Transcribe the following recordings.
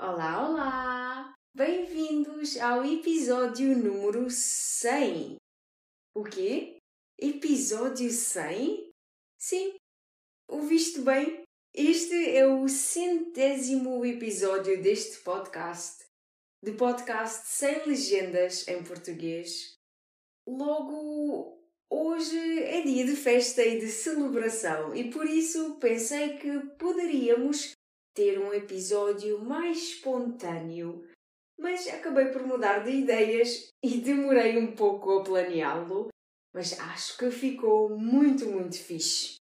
Olá, olá! Bem-vindos ao episódio número 100. O quê? Episódio 100? Sim, ouviste bem? Este é o centésimo episódio deste podcast, de podcast sem legendas em português. Logo, Hoje é dia de festa e de celebração e por isso pensei que poderíamos ter um episódio mais espontâneo, mas acabei por mudar de ideias e demorei um pouco a planeá-lo, mas acho que ficou muito, muito fixe.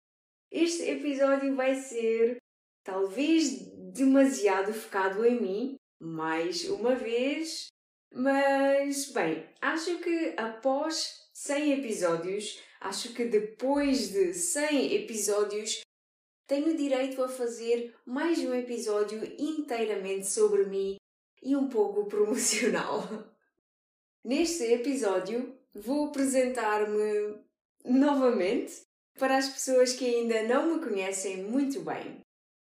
Este episódio vai ser talvez demasiado focado em mim, mais uma vez, mas bem, acho que após 100 episódios, acho que depois de 100 episódios tenho direito a fazer mais um episódio inteiramente sobre mim e um pouco promocional. Neste episódio vou apresentar-me novamente para as pessoas que ainda não me conhecem muito bem.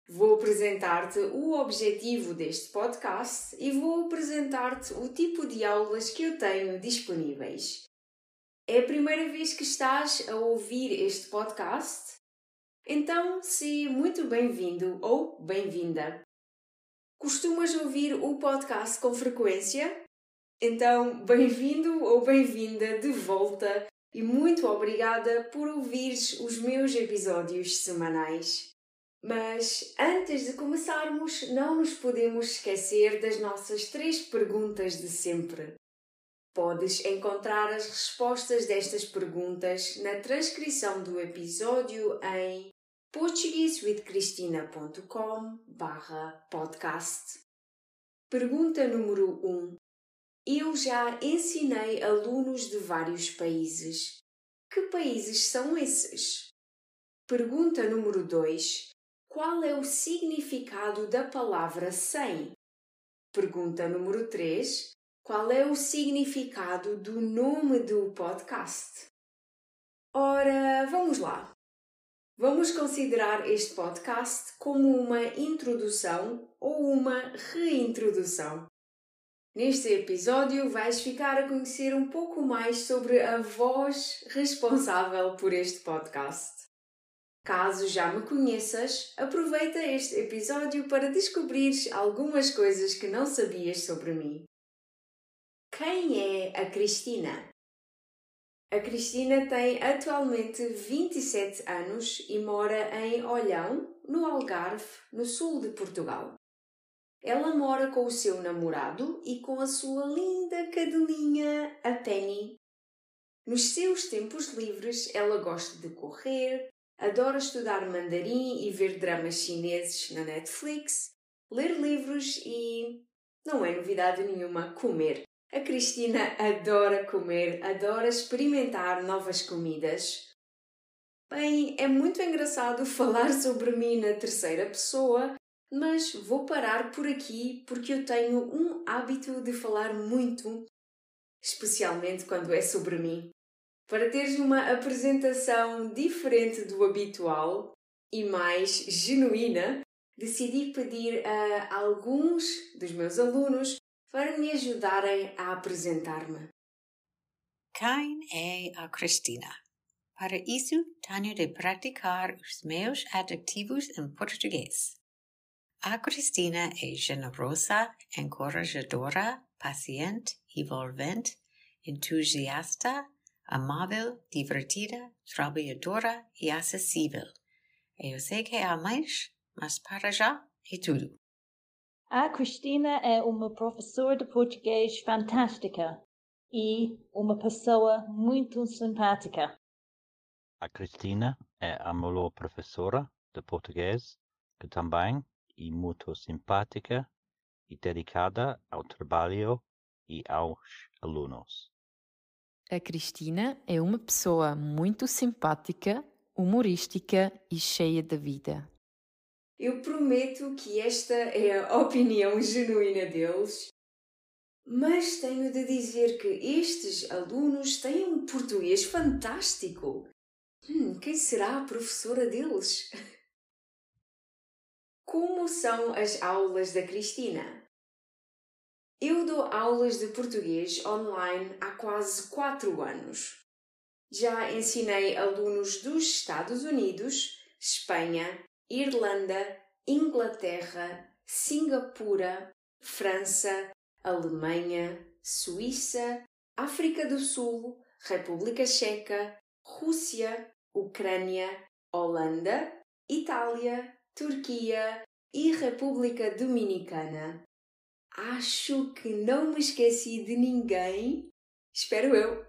Vou apresentar-te o objetivo deste podcast e vou apresentar-te o tipo de aulas que eu tenho disponíveis. É a primeira vez que estás a ouvir este podcast? Então, se muito bem-vindo ou bem-vinda. Costumas ouvir o podcast com frequência? Então, bem-vindo ou bem-vinda de volta e muito obrigada por ouvires os meus episódios semanais. Mas antes de começarmos, não nos podemos esquecer das nossas três perguntas de sempre. Podes encontrar as respostas destas perguntas na transcrição do episódio em portuguesewithcristina.com podcast. Pergunta número 1. Eu já ensinei alunos de vários países. Que países são esses? Pergunta número 2. Qual é o significado da palavra sem? Pergunta número 3. Qual é o significado do nome do podcast? Ora, vamos lá. Vamos considerar este podcast como uma introdução ou uma reintrodução. Neste episódio, vais ficar a conhecer um pouco mais sobre a voz responsável por este podcast. Caso já me conheças, aproveita este episódio para descobrir algumas coisas que não sabias sobre mim. Quem é a Cristina? A Cristina tem atualmente 27 anos e mora em Olhão, no Algarve, no sul de Portugal. Ela mora com o seu namorado e com a sua linda cadelinha, a Penny. Nos seus tempos livres, ela gosta de correr, adora estudar mandarim e ver dramas chineses na Netflix, ler livros e, não é novidade nenhuma, comer. A Cristina adora comer, adora experimentar novas comidas. Bem, é muito engraçado falar sobre mim na terceira pessoa, mas vou parar por aqui porque eu tenho um hábito de falar muito, especialmente quando é sobre mim. Para teres uma apresentação diferente do habitual e mais genuína, decidi pedir a alguns dos meus alunos para me ajudarem a apresentar-me. Quem é a Cristina? Para isso, tenho de praticar os meus adjetivos em português. A Cristina é generosa, encorajadora, paciente, envolvente, entusiasta, amável, divertida, trabalhadora e acessível. Eu sei que há mais, mas para já é tudo. A Cristina é uma professora de português fantástica e uma pessoa muito simpática. A Cristina é a melhor professora de português que também é muito simpática e dedicada ao trabalho e aos alunos. A Cristina é uma pessoa muito simpática, humorística e cheia de vida. Eu prometo que esta é a opinião genuína deles, mas tenho de dizer que estes alunos têm um português fantástico. Hum, quem será a professora deles? Como são as aulas da Cristina? Eu dou aulas de português online há quase quatro anos. Já ensinei alunos dos Estados Unidos, Espanha, Irlanda, Inglaterra, Singapura, França, Alemanha, Suíça, África do Sul, República Checa, Rússia, Ucrânia, Holanda, Itália, Turquia e República Dominicana. Acho que não me esqueci de ninguém. Espero eu.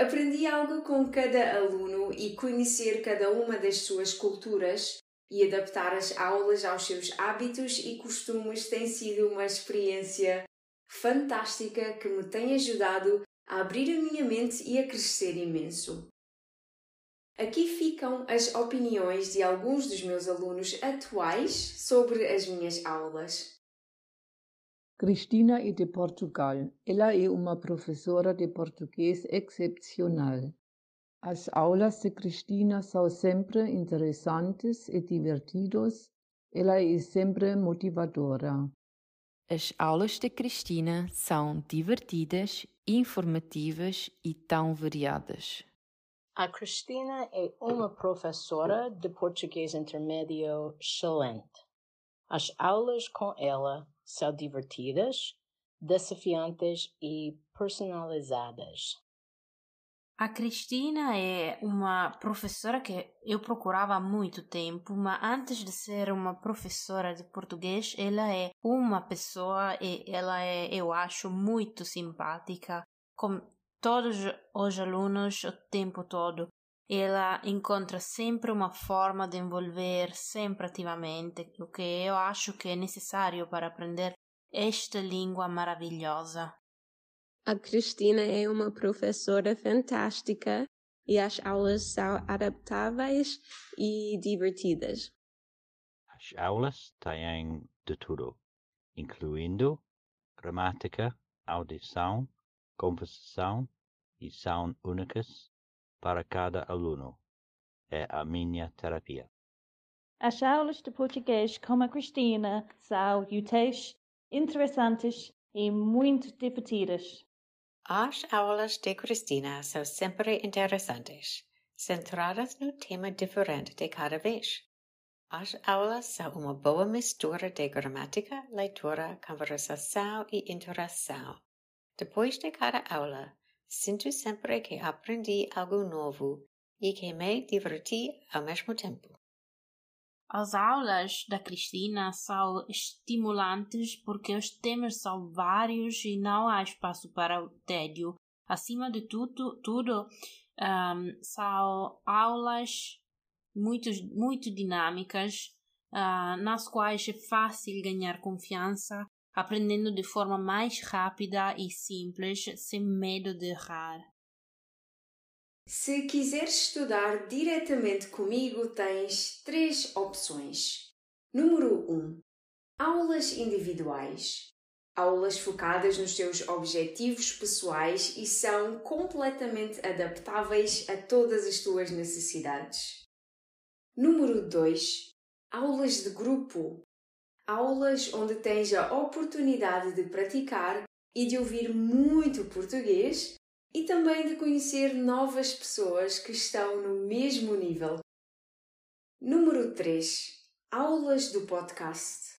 Aprendi algo com cada aluno e conhecer cada uma das suas culturas e adaptar as aulas aos seus hábitos e costumes tem sido uma experiência fantástica que me tem ajudado a abrir a minha mente e a crescer imenso. Aqui ficam as opiniões de alguns dos meus alunos atuais sobre as minhas aulas. Cristina é de Portugal. Ela é uma professora de português excepcional. As aulas de Cristina são sempre interessantes e divertidas. Ela é sempre motivadora. As aulas de Cristina são divertidas, informativas e tão variadas. A Cristina é uma professora de português intermédio excelente. As aulas com ela são divertidas, desafiantes e personalizadas. A Cristina é uma professora que eu procurava há muito tempo, mas antes de ser uma professora de português, ela é uma pessoa e ela é, eu acho, muito simpática com todos os alunos o tempo todo. Ela encontra sempre uma forma de envolver sempre ativamente, o que eu acho que é necessário para aprender esta língua maravilhosa. A Cristina é uma professora fantástica e as aulas são adaptáveis e divertidas. As aulas têm de tudo, incluindo gramática, audição, conversação e são únicas para cada aluno. É a minha terapia. As aulas de português com a Cristina são úteis, interessantes e muito divertidas. As aulas de Cristina são sempre interessantes, centradas no tema diferente de cada vez. As aulas são uma boa mistura de gramática, leitura, conversação e interação. Depois de cada aula, sinto sempre que aprendi algo novo e que me diverti ao mesmo tempo. As aulas da Cristina são estimulantes porque os temas são vários e não há espaço para o tédio. Acima de tudo, tudo um, são aulas muito, muito dinâmicas, uh, nas quais é fácil ganhar confiança, aprendendo de forma mais rápida e simples, sem medo de errar. Se quiseres estudar diretamente comigo, tens três opções. Número 1. Um, aulas individuais. Aulas focadas nos teus objetivos pessoais e são completamente adaptáveis a todas as tuas necessidades. Número 2. Aulas de grupo. Aulas onde tens a oportunidade de praticar e de ouvir muito português e também de conhecer novas pessoas que estão no mesmo nível. Número 3. Aulas do podcast.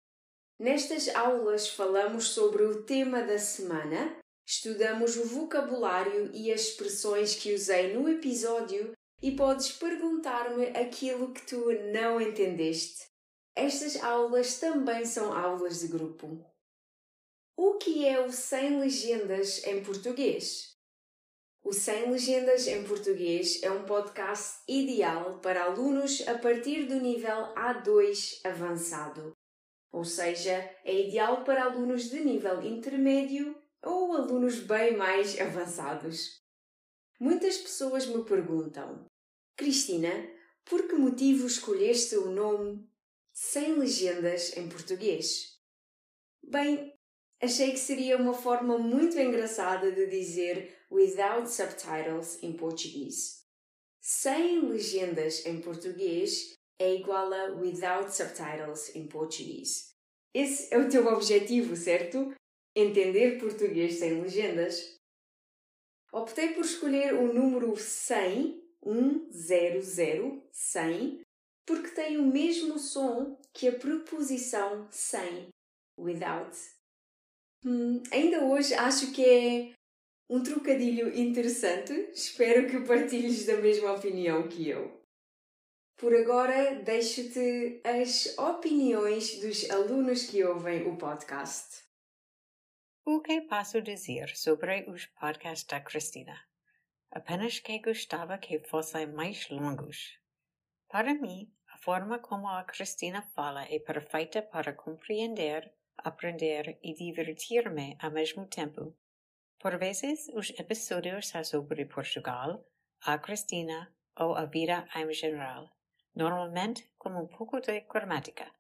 Nestas aulas falamos sobre o tema da semana, estudamos o vocabulário e as expressões que usei no episódio e podes perguntar-me aquilo que tu não entendeste. Estas aulas também são aulas de grupo. O que é o Sem Legendas em português? O Sem Legendas em Português é um podcast ideal para alunos a partir do nível A2 avançado, ou seja, é ideal para alunos de nível intermédio ou alunos bem mais avançados. Muitas pessoas me perguntam: Cristina, por que motivo escolheste o nome Sem Legendas em português? Bem, achei que seria uma forma muito engraçada de dizer without subtitles em português. Sem legendas em português é igual a without subtitles em português. Esse é o teu objetivo, certo? Entender português sem legendas. Optei por escolher o número 100, 100, 100, porque tem o mesmo som que a preposição sem, without. Hum, ainda hoje acho que é um trocadilho interessante. Espero que partilhes da mesma opinião que eu. Por agora, deixo-te as opiniões dos alunos que ouvem o podcast. O que posso dizer sobre os podcasts da Cristina? Apenas que gostava que fossem mais longos. Para mim, a forma como a Cristina fala é perfeita para compreender, aprender e divertir-me ao mesmo tempo. Por vezes, os episódios são sobre Portugal, a Cristina ou a vida em geral normalmente com um pouco de gramática.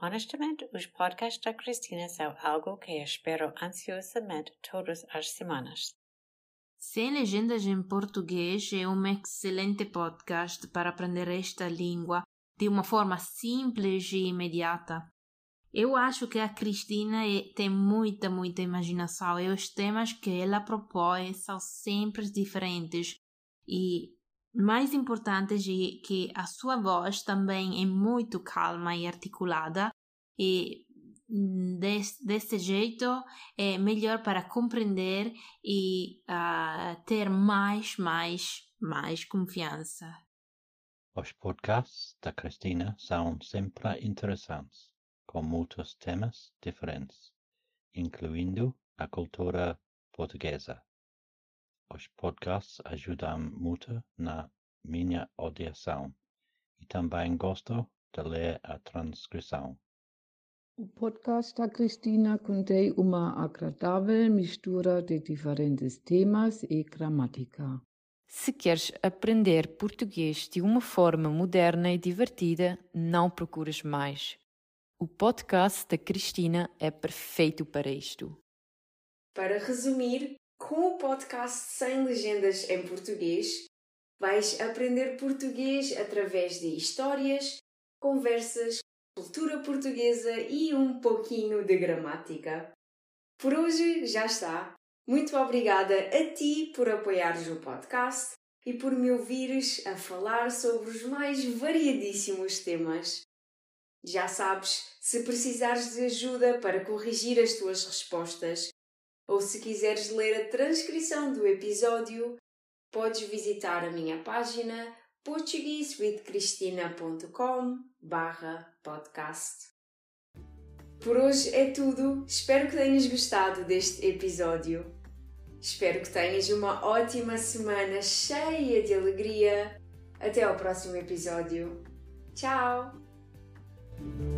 Honestamente, os podcasts da Cristina são algo que espero ansiosamente todas as semanas. Sem Legendas em Português é um excelente podcast para aprender esta língua de uma forma simples e imediata. Eu acho que a Cristina é, tem muita, muita imaginação. E os temas que ela propõe são sempre diferentes. E mais importante é que a sua voz também é muito calma e articulada. E desse, desse jeito é melhor para compreender e uh, ter mais, mais, mais confiança. Os podcasts da Cristina são sempre interessantes, com muitos temas diferentes, incluindo a cultura portuguesa. Os podcasts ajudam muito na minha audição e também gosto de ler a transcrição. O podcast da Cristina contém uma agradável mistura de diferentes temas e gramática. Se queres aprender português de uma forma moderna e divertida, não procures mais. O podcast da Cristina é perfeito para isto. Para resumir, com o podcast Sem Legendas em Português, vais aprender português através de histórias, conversas, cultura portuguesa e um pouquinho de gramática. Por hoje já está. Muito obrigada a ti por apoiares o podcast e por me ouvires a falar sobre os mais variadíssimos temas. Já sabes, se precisares de ajuda para corrigir as tuas respostas, ou se quiseres ler a transcrição do episódio, podes visitar a minha página portuguesewithcristina.com podcast. Por hoje é tudo. Espero que tenhas gostado deste episódio. Espero que tenhas uma ótima semana cheia de alegria. Até ao próximo episódio. Tchau! Thank you.